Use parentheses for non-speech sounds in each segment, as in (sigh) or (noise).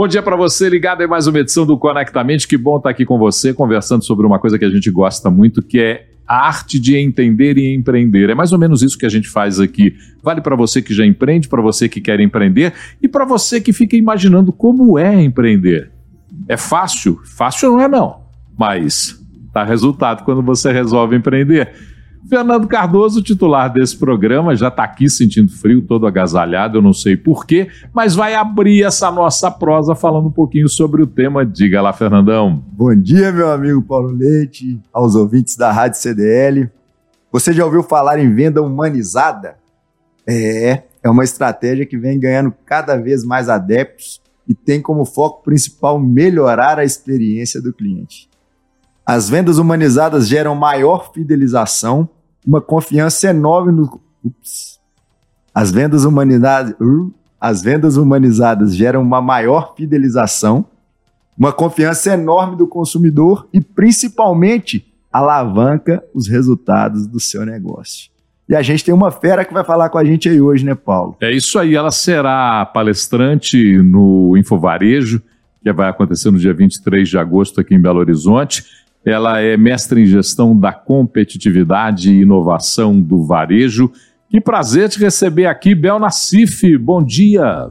Bom dia para você, ligado em mais uma edição do Conectamente. Que bom estar aqui com você, conversando sobre uma coisa que a gente gosta muito, que é a arte de entender e empreender. É mais ou menos isso que a gente faz aqui. Vale para você que já empreende, para você que quer empreender e para você que fica imaginando como é empreender. É fácil? Fácil não é não, mas dá resultado quando você resolve empreender. Fernando Cardoso, titular desse programa, já está aqui sentindo frio, todo agasalhado, eu não sei porquê, mas vai abrir essa nossa prosa falando um pouquinho sobre o tema. Diga lá, Fernandão. Bom dia, meu amigo Paulo Leite, aos ouvintes da Rádio CDL. Você já ouviu falar em venda humanizada? É, é uma estratégia que vem ganhando cada vez mais adeptos e tem como foco principal melhorar a experiência do cliente. As vendas humanizadas geram maior fidelização, uma confiança enorme no. Ups. As vendas humanizadas. Uh, as vendas humanizadas geram uma maior fidelização, uma confiança enorme do consumidor e, principalmente, alavanca os resultados do seu negócio. E a gente tem uma fera que vai falar com a gente aí hoje, né, Paulo? É isso aí, ela será palestrante no Infovarejo, que vai acontecer no dia 23 de agosto aqui em Belo Horizonte. Ela é mestre em gestão da competitividade e inovação do varejo. Que prazer te receber aqui, Bel Nassif. Bom dia.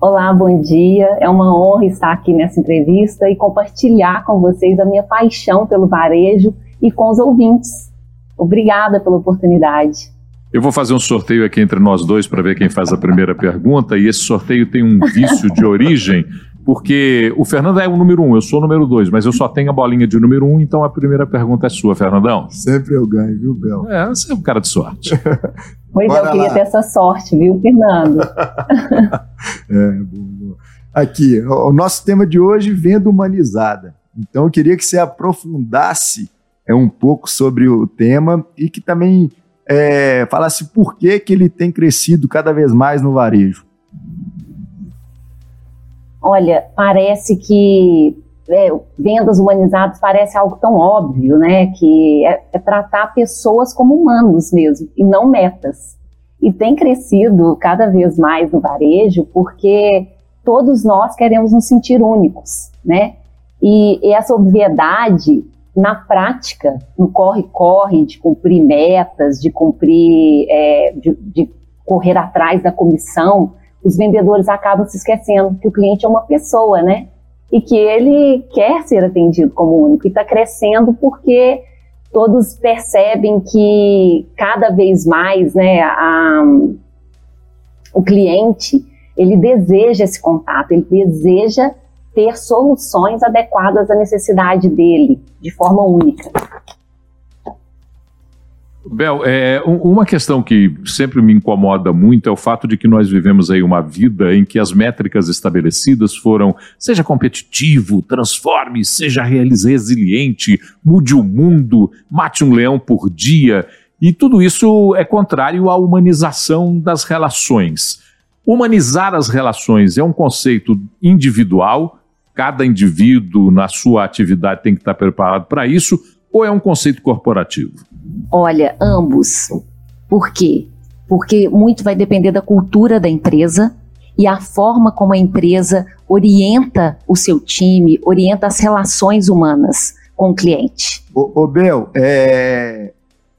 Olá, bom dia. É uma honra estar aqui nessa entrevista e compartilhar com vocês a minha paixão pelo varejo e com os ouvintes. Obrigada pela oportunidade. Eu vou fazer um sorteio aqui entre nós dois para ver quem faz a primeira pergunta, e esse sorteio tem um vício de origem (laughs) porque o Fernando é o número um, eu sou o número dois, mas eu só tenho a bolinha de número um, então a primeira pergunta é sua, Fernandão. Sempre eu ganho, viu, Bel? É, você é um cara de sorte. (laughs) pois é, eu queria lá. ter essa sorte, viu, Fernando? (laughs) é, bom, Aqui, o nosso tema de hoje, venda humanizada. Então eu queria que você aprofundasse é, um pouco sobre o tema e que também é, falasse por que, que ele tem crescido cada vez mais no varejo. Olha, parece que é, vendas humanizadas parece algo tão óbvio, né? Que é, é, tratar pessoas como humanos mesmo e não metas. E tem crescido cada vez mais no varejo porque todos nós queremos nos sentir únicos, né? E, e essa obviedade na prática, no corre-corre de cumprir metas, de cumprir, é, de, de correr atrás da comissão, os vendedores acabam se esquecendo que o cliente é uma pessoa, né? E que ele quer ser atendido como único e está crescendo porque todos percebem que cada vez mais, né, a, o cliente ele deseja esse contato, ele deseja ter soluções adequadas à necessidade dele de forma única. Bel, é, uma questão que sempre me incomoda muito é o fato de que nós vivemos aí uma vida em que as métricas estabelecidas foram seja competitivo, transforme, seja resiliente, mude o mundo, mate um leão por dia. E tudo isso é contrário à humanização das relações. Humanizar as relações é um conceito individual, cada indivíduo na sua atividade tem que estar preparado para isso, ou é um conceito corporativo? Olha, ambos. Por quê? Porque muito vai depender da cultura da empresa e a forma como a empresa orienta o seu time, orienta as relações humanas com o cliente. Ô, ô Bel, é,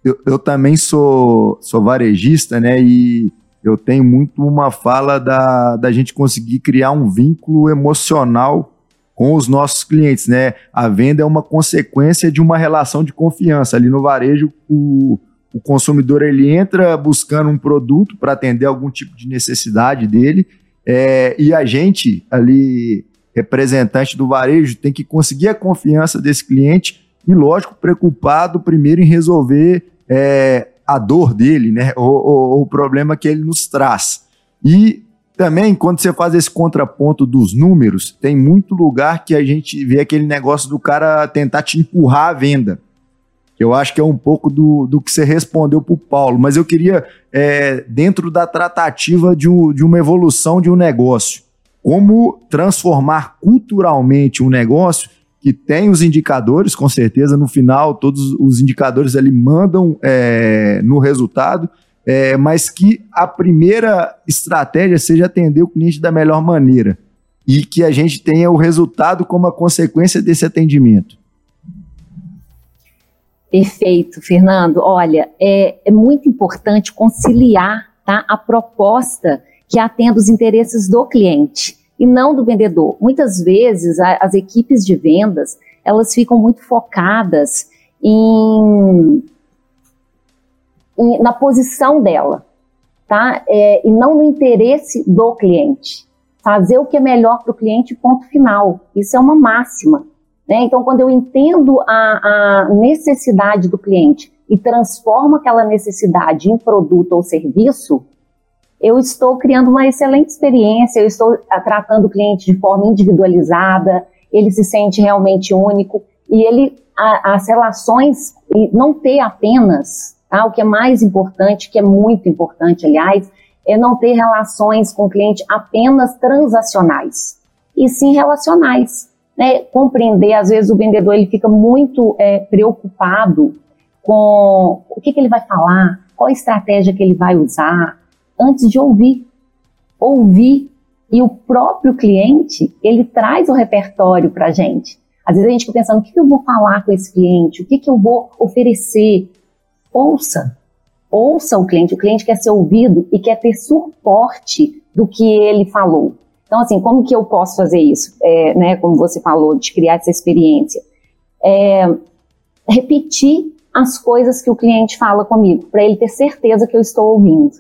eu, eu, também sou, sou varejista, né? E eu tenho muito uma fala da, da gente conseguir criar um vínculo emocional com os nossos clientes, né? A venda é uma consequência de uma relação de confiança. Ali no varejo, o, o consumidor ele entra buscando um produto para atender algum tipo de necessidade dele, é, e a gente ali, representante do varejo, tem que conseguir a confiança desse cliente e, lógico, preocupado primeiro em resolver é, a dor dele, né? O, o problema que ele nos traz. E também, quando você faz esse contraponto dos números, tem muito lugar que a gente vê aquele negócio do cara tentar te empurrar a venda. Eu acho que é um pouco do, do que você respondeu para o Paulo, mas eu queria, é, dentro da tratativa de, um, de uma evolução de um negócio, como transformar culturalmente um negócio que tem os indicadores, com certeza, no final, todos os indicadores ali mandam é, no resultado, é, mas que a primeira estratégia seja atender o cliente da melhor maneira. e que a gente tenha o resultado como a consequência desse atendimento. Perfeito, Fernando. Olha, é, é muito importante conciliar tá, a proposta que atenda os interesses do cliente e não do vendedor. Muitas vezes a, as equipes de vendas elas ficam muito focadas em, na posição dela, tá? É, e não no interesse do cliente. Fazer o que é melhor para o cliente, ponto final. Isso é uma máxima. Né? Então, quando eu entendo a, a necessidade do cliente e transformo aquela necessidade em produto ou serviço, eu estou criando uma excelente experiência, eu estou tratando o cliente de forma individualizada, ele se sente realmente único e ele a, as relações e não ter apenas tá, o que é mais importante, que é muito importante, aliás, é não ter relações com o cliente apenas transacionais e sim relacionais né, compreender, às vezes o vendedor ele fica muito é, preocupado com o que, que ele vai falar, qual estratégia que ele vai usar, antes de ouvir. Ouvir. E o próprio cliente, ele traz o repertório para a gente. Às vezes a gente fica pensando, o que, que eu vou falar com esse cliente? O que, que eu vou oferecer? Ouça. Ouça o cliente. O cliente quer ser ouvido e quer ter suporte do que ele falou. Então, assim, como que eu posso fazer isso? É, né, como você falou, de criar essa experiência. É, repetir as coisas que o cliente fala comigo, para ele ter certeza que eu estou ouvindo.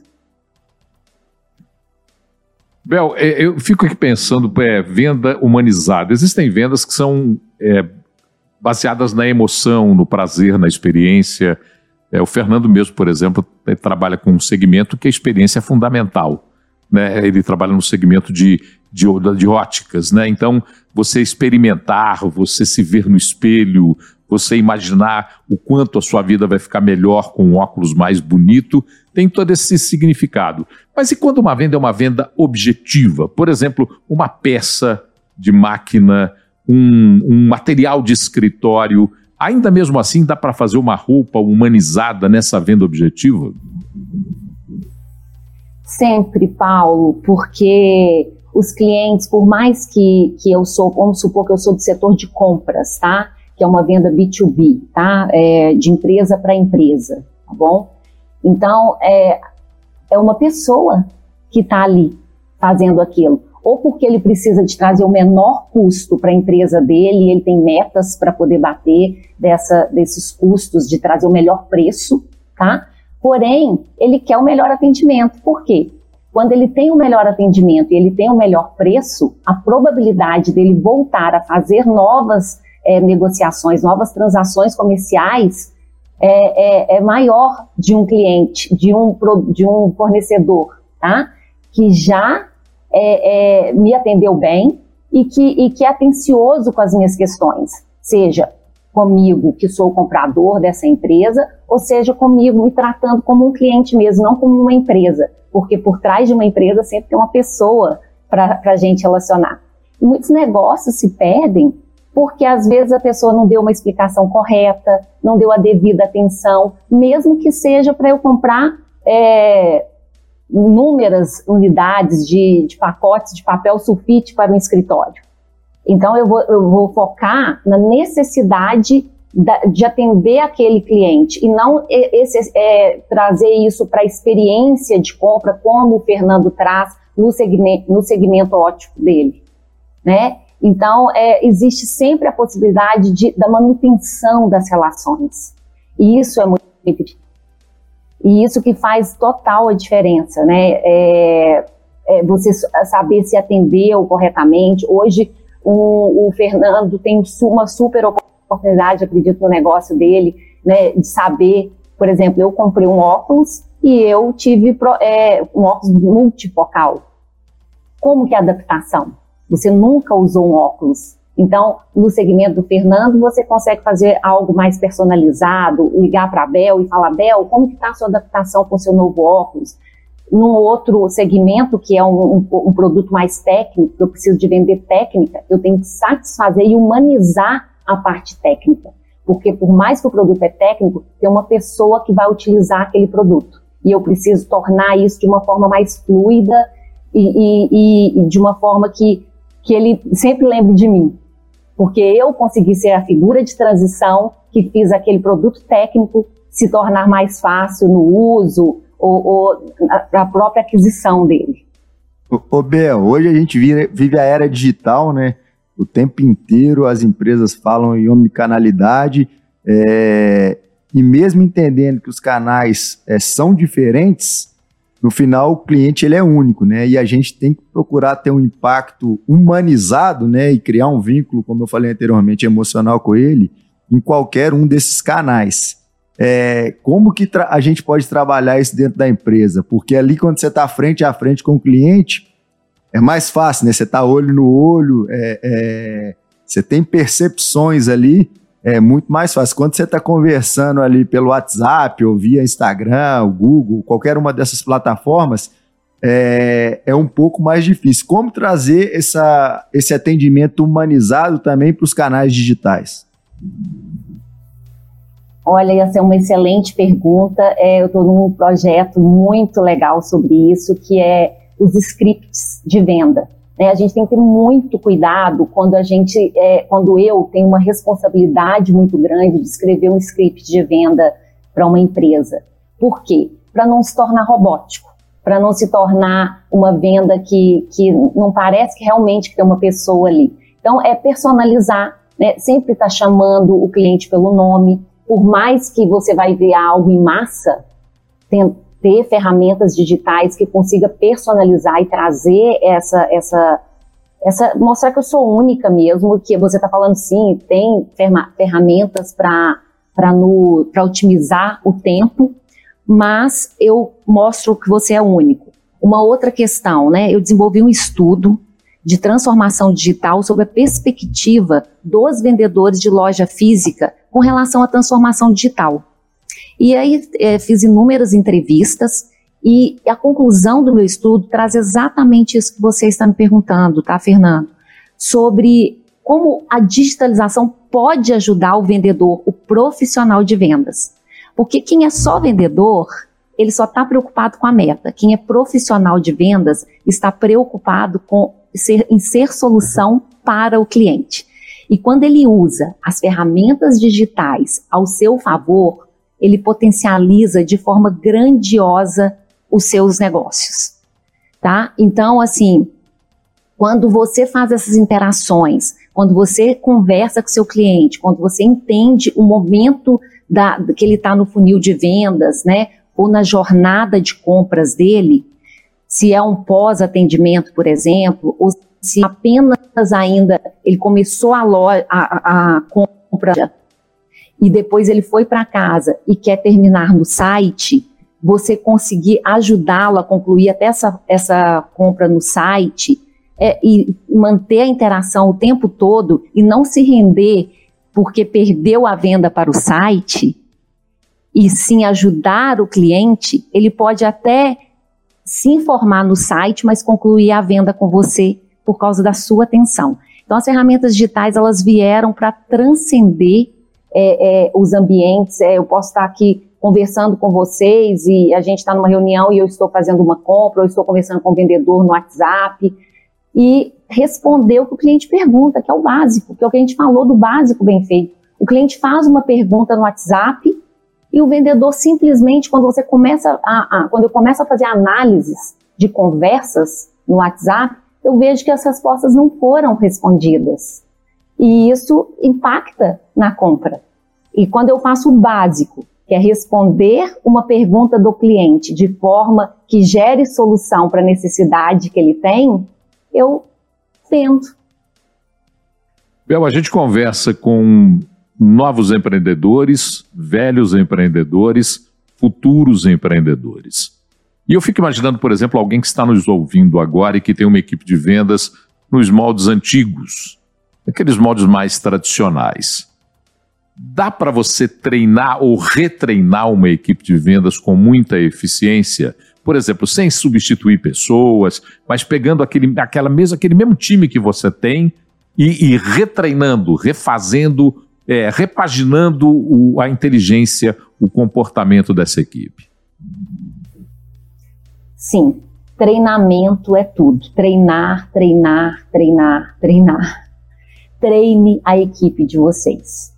Bel, é, eu fico aqui pensando, é, venda humanizada. Existem vendas que são é, baseadas na emoção, no prazer, na experiência. É, o Fernando mesmo, por exemplo, trabalha com um segmento que a experiência é fundamental. Né? Ele trabalha no segmento de de, de óticas, né? Então, você experimentar, você se ver no espelho, você imaginar o quanto a sua vida vai ficar melhor com um óculos mais bonito, tem todo esse significado. Mas e quando uma venda é uma venda objetiva? Por exemplo, uma peça de máquina, um, um material de escritório, ainda mesmo assim dá para fazer uma roupa humanizada nessa venda objetiva? Sempre, Paulo, porque os clientes, por mais que, que eu sou, vamos supor que eu sou do setor de compras, tá? Que é uma venda B2B, tá? É, de empresa para empresa, tá bom? Então, é, é uma pessoa que está ali fazendo aquilo. Ou porque ele precisa de trazer o menor custo para a empresa dele, ele tem metas para poder bater dessa, desses custos, de trazer o melhor preço, tá? Porém, ele quer o melhor atendimento. Por quê? Quando ele tem o melhor atendimento e ele tem o melhor preço, a probabilidade dele voltar a fazer novas é, negociações, novas transações comerciais é, é, é, maior de um cliente, de um, de um fornecedor, tá? Que já é, é, me atendeu bem e que, e que é atencioso com as minhas questões, seja comigo, que sou o comprador dessa empresa, ou seja, comigo me tratando como um cliente mesmo, não como uma empresa porque por trás de uma empresa sempre tem uma pessoa para a gente relacionar. E muitos negócios se perdem porque às vezes a pessoa não deu uma explicação correta, não deu a devida atenção, mesmo que seja para eu comprar é, inúmeras unidades de, de, pacotes de papel sulfite para um escritório. Então eu vou, eu vou focar na necessidade de atender aquele cliente e não esse, é, trazer isso para a experiência de compra, como o Fernando traz no segmento, no segmento ótico dele, né? Então, é, existe sempre a possibilidade de, da manutenção das relações. E isso é muito e isso que faz total a diferença, né? É, é você saber se atendeu corretamente. Hoje, o, o Fernando tem uma super oportunidade acredito, no negócio dele, né, de saber, por exemplo, eu comprei um óculos e eu tive é, um óculos multifocal. Como que é a adaptação? Você nunca usou um óculos. Então, no segmento do Fernando, você consegue fazer algo mais personalizado, ligar para a Bel e falar, Bel, como está a sua adaptação com o seu novo óculos? Num outro segmento, que é um, um, um produto mais técnico, eu preciso de vender técnica, eu tenho que satisfazer e humanizar a parte técnica. Porque por mais que o produto é técnico, tem uma pessoa que vai utilizar aquele produto. E eu preciso tornar isso de uma forma mais fluida e, e, e de uma forma que, que ele sempre lembre de mim, porque eu consegui ser a figura de transição que fiz aquele produto técnico se tornar mais fácil no uso ou, ou a própria aquisição dele. Ô, Bel, hoje a gente vive a era digital, né? O tempo inteiro as empresas falam em omnicanalidade, é, e mesmo entendendo que os canais é, são diferentes, no final o cliente ele é único, né? E a gente tem que procurar ter um impacto humanizado, né? E criar um vínculo, como eu falei anteriormente, emocional com ele, em qualquer um desses canais. É, como que a gente pode trabalhar isso dentro da empresa? Porque ali, quando você está frente a frente com o cliente, é mais fácil, né? Você está olho no olho, é, é, você tem percepções ali, é muito mais fácil. Quando você está conversando ali pelo WhatsApp ou via Instagram, Google, qualquer uma dessas plataformas, é, é um pouco mais difícil. Como trazer essa, esse atendimento humanizado também para os canais digitais? Olha, essa é uma excelente pergunta. É, eu estou num projeto muito legal sobre isso, que é os scripts de venda. Né? A gente tem que ter muito cuidado quando a gente, é, quando eu tenho uma responsabilidade muito grande de escrever um script de venda para uma empresa. Por quê? Para não se tornar robótico, para não se tornar uma venda que, que não parece que realmente tem uma pessoa ali. Então, é personalizar, né? sempre estar tá chamando o cliente pelo nome, por mais que você vai ver algo em massa, tem, ter ferramentas digitais que consiga personalizar e trazer essa, essa, essa, mostrar que eu sou única mesmo, que você está falando sim, tem ferramentas para otimizar o tempo, mas eu mostro que você é único. Uma outra questão, né? Eu desenvolvi um estudo de transformação digital sobre a perspectiva dos vendedores de loja física com relação à transformação digital. E aí é, fiz inúmeras entrevistas e a conclusão do meu estudo traz exatamente isso que você está me perguntando, tá, Fernando? Sobre como a digitalização pode ajudar o vendedor, o profissional de vendas. Porque quem é só vendedor, ele só está preocupado com a meta. Quem é profissional de vendas está preocupado com ser, em ser solução para o cliente. E quando ele usa as ferramentas digitais ao seu favor, ele potencializa de forma grandiosa os seus negócios, tá? Então, assim, quando você faz essas interações, quando você conversa com seu cliente, quando você entende o momento da, que ele está no funil de vendas, né, ou na jornada de compras dele, se é um pós-atendimento, por exemplo, ou se apenas ainda ele começou a, loja, a, a compra e depois ele foi para casa e quer terminar no site, você conseguir ajudá-lo a concluir até essa, essa compra no site é, e manter a interação o tempo todo e não se render porque perdeu a venda para o site, e sim ajudar o cliente, ele pode até se informar no site, mas concluir a venda com você por causa da sua atenção. Então, as ferramentas digitais elas vieram para transcender é, é, os ambientes. É, eu posso estar aqui conversando com vocês e a gente está numa reunião e eu estou fazendo uma compra, ou estou conversando com o um vendedor no WhatsApp e responder o que o cliente pergunta, que é o básico, que é o que a gente falou do básico bem feito. O cliente faz uma pergunta no WhatsApp e o vendedor simplesmente, quando você começa a, a quando eu começo a fazer análises de conversas no WhatsApp, eu vejo que as respostas não foram respondidas. E isso impacta na compra. E quando eu faço o básico, que é responder uma pergunta do cliente de forma que gere solução para a necessidade que ele tem, eu tento. Bel, a gente conversa com novos empreendedores, velhos empreendedores, futuros empreendedores. E eu fico imaginando, por exemplo, alguém que está nos ouvindo agora e que tem uma equipe de vendas nos moldes antigos, aqueles moldes mais tradicionais. Dá para você treinar ou retreinar uma equipe de vendas com muita eficiência? Por exemplo, sem substituir pessoas, mas pegando aquele, aquela mesma, aquele mesmo time que você tem e, e retreinando, refazendo, é, repaginando o, a inteligência, o comportamento dessa equipe. Sim, Treinamento é tudo. Treinar, treinar, treinar, treinar. Treine a equipe de vocês.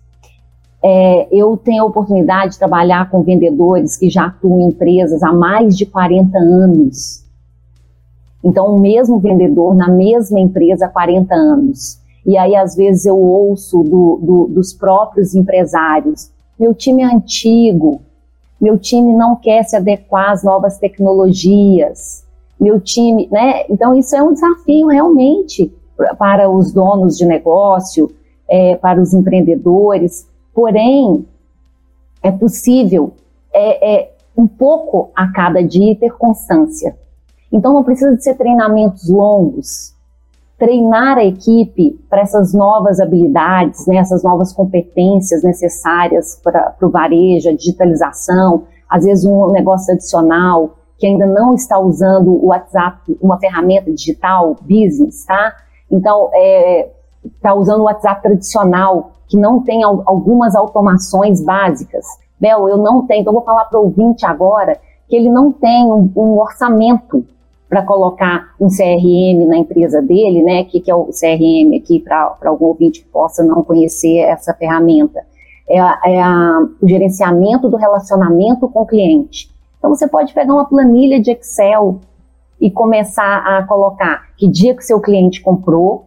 É, eu tenho a oportunidade de trabalhar com vendedores que já atuam em empresas há mais de 40 anos. Então, o mesmo vendedor na mesma empresa há 40 anos. E aí, às vezes, eu ouço do, do, dos próprios empresários: meu time é antigo, meu time não quer se adequar às novas tecnologias, meu time, né? Então, isso é um desafio realmente para os donos de negócio, é, para os empreendedores. Porém, é possível é, é, um pouco a cada dia ter constância. Então, não precisa de ser treinamentos longos. Treinar a equipe para essas novas habilidades, né, essas novas competências necessárias para o varejo, a digitalização, às vezes um negócio adicional, que ainda não está usando o WhatsApp, uma ferramenta digital, business, tá? Então, está é, usando o WhatsApp tradicional, que não tem algumas automações básicas. Bel, eu não tenho, então vou falar para o ouvinte agora que ele não tem um, um orçamento para colocar um CRM na empresa dele, né? O que, que é o CRM aqui para algum ouvinte que possa não conhecer essa ferramenta? É, é a, o gerenciamento do relacionamento com o cliente. Então você pode pegar uma planilha de Excel e começar a colocar que dia que seu cliente comprou,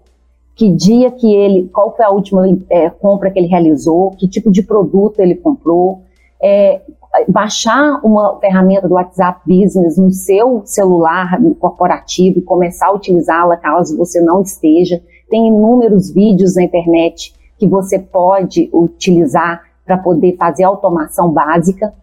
que dia que ele, qual foi a última é, compra que ele realizou, que tipo de produto ele comprou, é, baixar uma ferramenta do WhatsApp Business no seu celular corporativo e começar a utilizá-la caso você não esteja. Tem inúmeros vídeos na internet que você pode utilizar para poder fazer automação básica,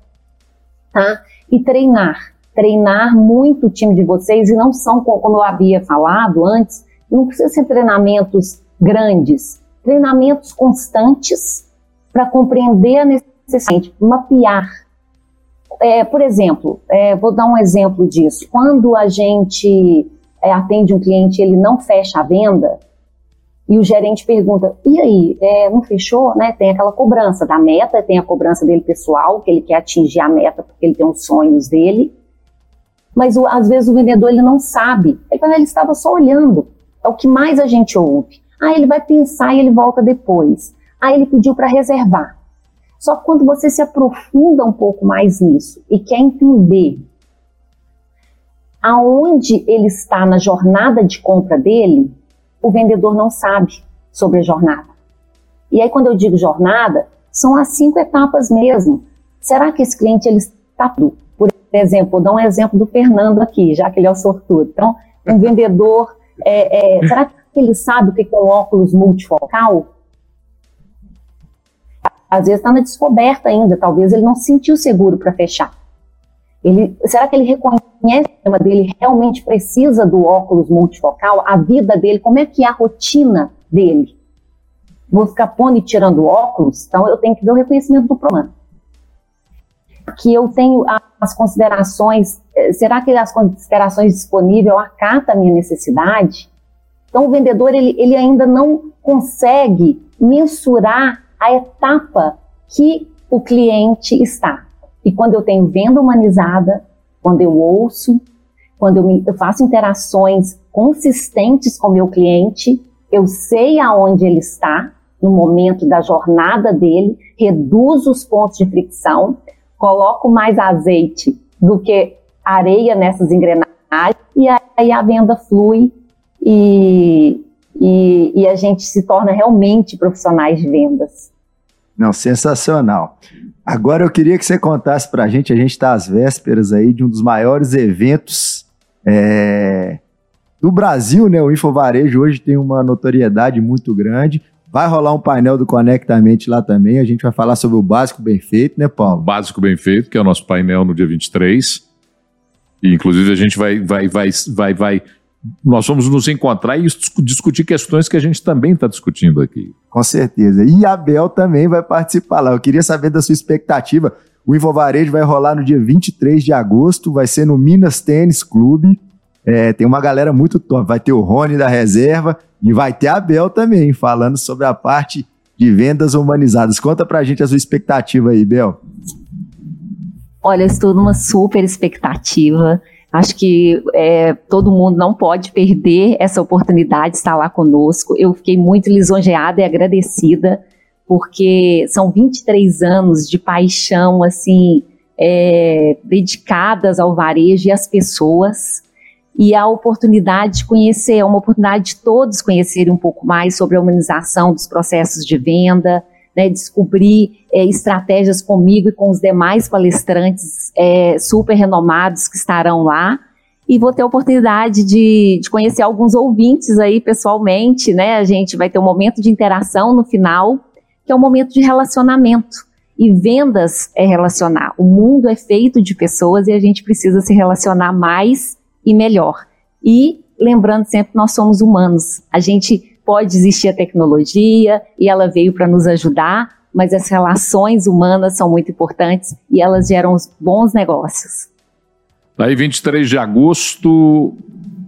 tá? e treinar. Treinar muito o time de vocês e não são, como eu havia falado antes, não precisa ser treinamentos grandes, treinamentos constantes para compreender a necessidade, mapear. É, por exemplo, é, vou dar um exemplo disso. Quando a gente é, atende um cliente ele não fecha a venda, e o gerente pergunta: e aí, é, não fechou? Né? Tem aquela cobrança da meta, tem a cobrança dele pessoal, que ele quer atingir a meta porque ele tem os sonhos dele. Mas o, às vezes o vendedor ele não sabe. Ele, ele estava só olhando. É o que mais a gente ouve. Ah, ele vai pensar e ele volta depois. Ah, ele pediu para reservar. Só que quando você se aprofunda um pouco mais nisso e quer entender aonde ele está na jornada de compra dele, o vendedor não sabe sobre a jornada. E aí, quando eu digo jornada, são as cinco etapas mesmo. Será que esse cliente ele está por exemplo, vou dar um exemplo do Fernando aqui, já que ele é o sortudo. Então, um vendedor, é, é, será que ele sabe o que é um óculos multifocal? Às vezes está na descoberta ainda, talvez ele não se sentiu seguro para fechar. Ele, será que ele reconhece o tema dele realmente precisa do óculos multifocal? A vida dele, como é que é a rotina dele? Vou ficar pondo e tirando óculos? Então eu tenho que ver o reconhecimento do problema. Que eu tenho as considerações, eh, será que as considerações disponíveis acata a minha necessidade? Então o vendedor ele, ele ainda não consegue mensurar a etapa que o cliente está. E quando eu tenho venda humanizada, quando eu ouço, quando eu, me, eu faço interações consistentes com o meu cliente, eu sei aonde ele está no momento da jornada dele, reduzo os pontos de fricção, coloco mais azeite do que areia nessas engrenagens e aí a venda flui e, e, e a gente se torna realmente profissionais de vendas. Não, sensacional. Agora eu queria que você contasse para a gente, a gente está às vésperas aí de um dos maiores eventos é, do Brasil, né? O Infovarejo hoje tem uma notoriedade muito grande. Vai rolar um painel do Conectamente lá também. A gente vai falar sobre o Básico Bem Feito, né, Paulo? Básico Bem Feito, que é o nosso painel no dia 23. E, inclusive, a gente vai, vai, vai, vai, vai nós vamos nos encontrar e discutir questões que a gente também está discutindo aqui. Com certeza. E a Bel também vai participar lá. Eu queria saber da sua expectativa. O Infovarejo vai rolar no dia 23 de agosto, vai ser no Minas Tênis Clube. É, tem uma galera muito top. Vai ter o Rony da reserva e vai ter a Bel também, falando sobre a parte de vendas humanizadas. Conta pra gente a sua expectativa aí, Bel. Olha, estou numa super expectativa Acho que é, todo mundo não pode perder essa oportunidade de estar lá conosco. Eu fiquei muito lisonjeada e agradecida, porque são 23 anos de paixão, assim, é, dedicadas ao varejo e às pessoas. E a oportunidade de conhecer, é uma oportunidade de todos conhecerem um pouco mais sobre a humanização dos processos de venda, né, descobrir é, estratégias comigo e com os demais palestrantes é, super renomados que estarão lá. E vou ter a oportunidade de, de conhecer alguns ouvintes aí pessoalmente, né? A gente vai ter um momento de interação no final, que é um momento de relacionamento. E vendas é relacionar. O mundo é feito de pessoas e a gente precisa se relacionar mais e melhor. E lembrando sempre nós somos humanos. A gente pode existir a tecnologia e ela veio para nos ajudar, mas as relações humanas são muito importantes e elas geram bons negócios. Aí, 23 de agosto,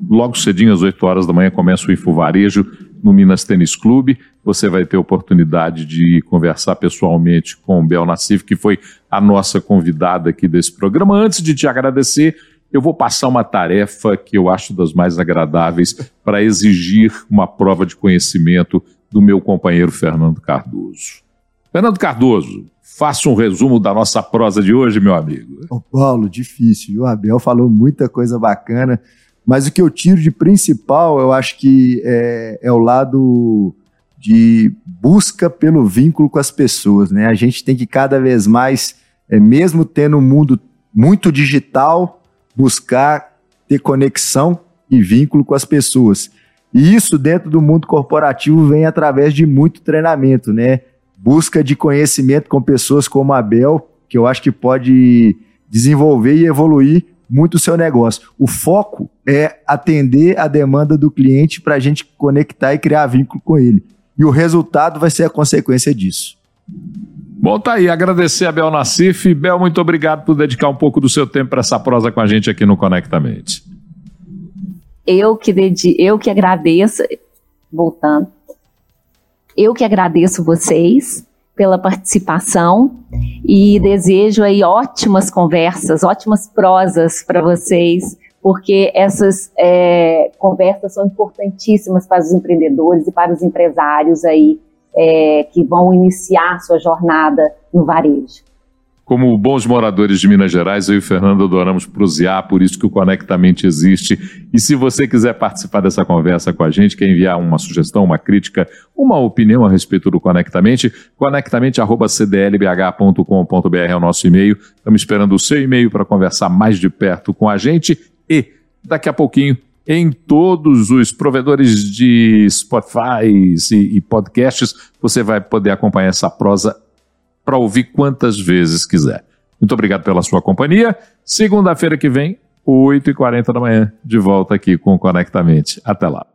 logo cedinho, às 8 horas da manhã, começa o Info Varejo no Minas Tênis Clube. Você vai ter oportunidade de conversar pessoalmente com o Bel Nassif, que foi a nossa convidada aqui desse programa. Antes de te agradecer, eu vou passar uma tarefa que eu acho das mais agradáveis para exigir uma prova de conhecimento do meu companheiro Fernando Cardoso. Fernando Cardoso, faça um resumo da nossa prosa de hoje, meu amigo. Ô Paulo, difícil. O Abel falou muita coisa bacana, mas o que eu tiro de principal, eu acho que é, é o lado de busca pelo vínculo com as pessoas, né? A gente tem que cada vez mais, é, mesmo tendo um mundo muito digital, buscar ter conexão e vínculo com as pessoas. E isso dentro do mundo corporativo vem através de muito treinamento, né? Busca de conhecimento com pessoas como a Bel, que eu acho que pode desenvolver e evoluir muito o seu negócio. O foco é atender a demanda do cliente para a gente conectar e criar vínculo com ele. E o resultado vai ser a consequência disso. Bom, tá aí. Agradecer a Bel Nassif. Bel, muito obrigado por dedicar um pouco do seu tempo para essa prosa com a gente aqui no Conectamente. Eu que, dedi eu que agradeço, voltando, eu que agradeço vocês pela participação e desejo aí ótimas conversas, ótimas prosas para vocês, porque essas é, conversas são importantíssimas para os empreendedores e para os empresários aí é, que vão iniciar sua jornada no varejo. Como bons moradores de Minas Gerais, eu e o Fernando adoramos prosear, por isso que o Conectamente existe. E se você quiser participar dessa conversa com a gente, quer enviar uma sugestão, uma crítica, uma opinião a respeito do Conectamente, conectamente.cdlbh.com.br é o nosso e-mail. Estamos esperando o seu e-mail para conversar mais de perto com a gente e daqui a pouquinho em todos os provedores de Spotify e, e podcasts. Você vai poder acompanhar essa prosa para ouvir quantas vezes quiser. Muito obrigado pela sua companhia. Segunda-feira que vem, 8h40 da manhã, de volta aqui com o Conectamente. Até lá.